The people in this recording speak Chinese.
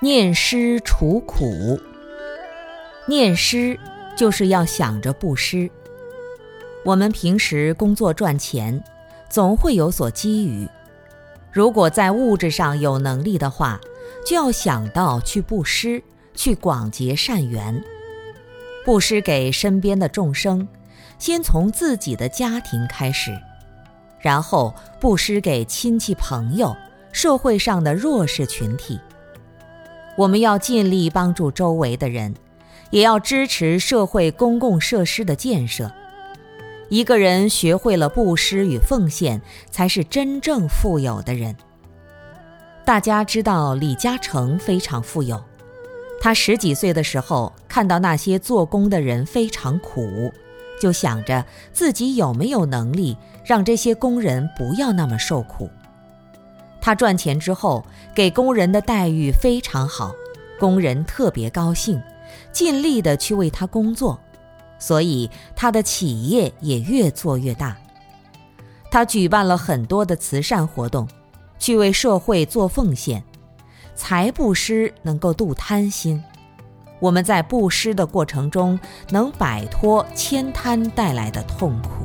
念诗除苦。念诗就是要想着布施。我们平时工作赚钱，总会有所积余。如果在物质上有能力的话，就要想到去布施，去广结善缘。布施给身边的众生，先从自己的家庭开始，然后布施给亲戚朋友、社会上的弱势群体。我们要尽力帮助周围的人，也要支持社会公共设施的建设。一个人学会了布施与奉献，才是真正富有的人。大家知道李嘉诚非常富有。他十几岁的时候，看到那些做工的人非常苦，就想着自己有没有能力让这些工人不要那么受苦。他赚钱之后，给工人的待遇非常好，工人特别高兴，尽力的去为他工作，所以他的企业也越做越大。他举办了很多的慈善活动，去为社会做奉献。财布施能够度贪心，我们在布施的过程中能摆脱悭贪带来的痛苦。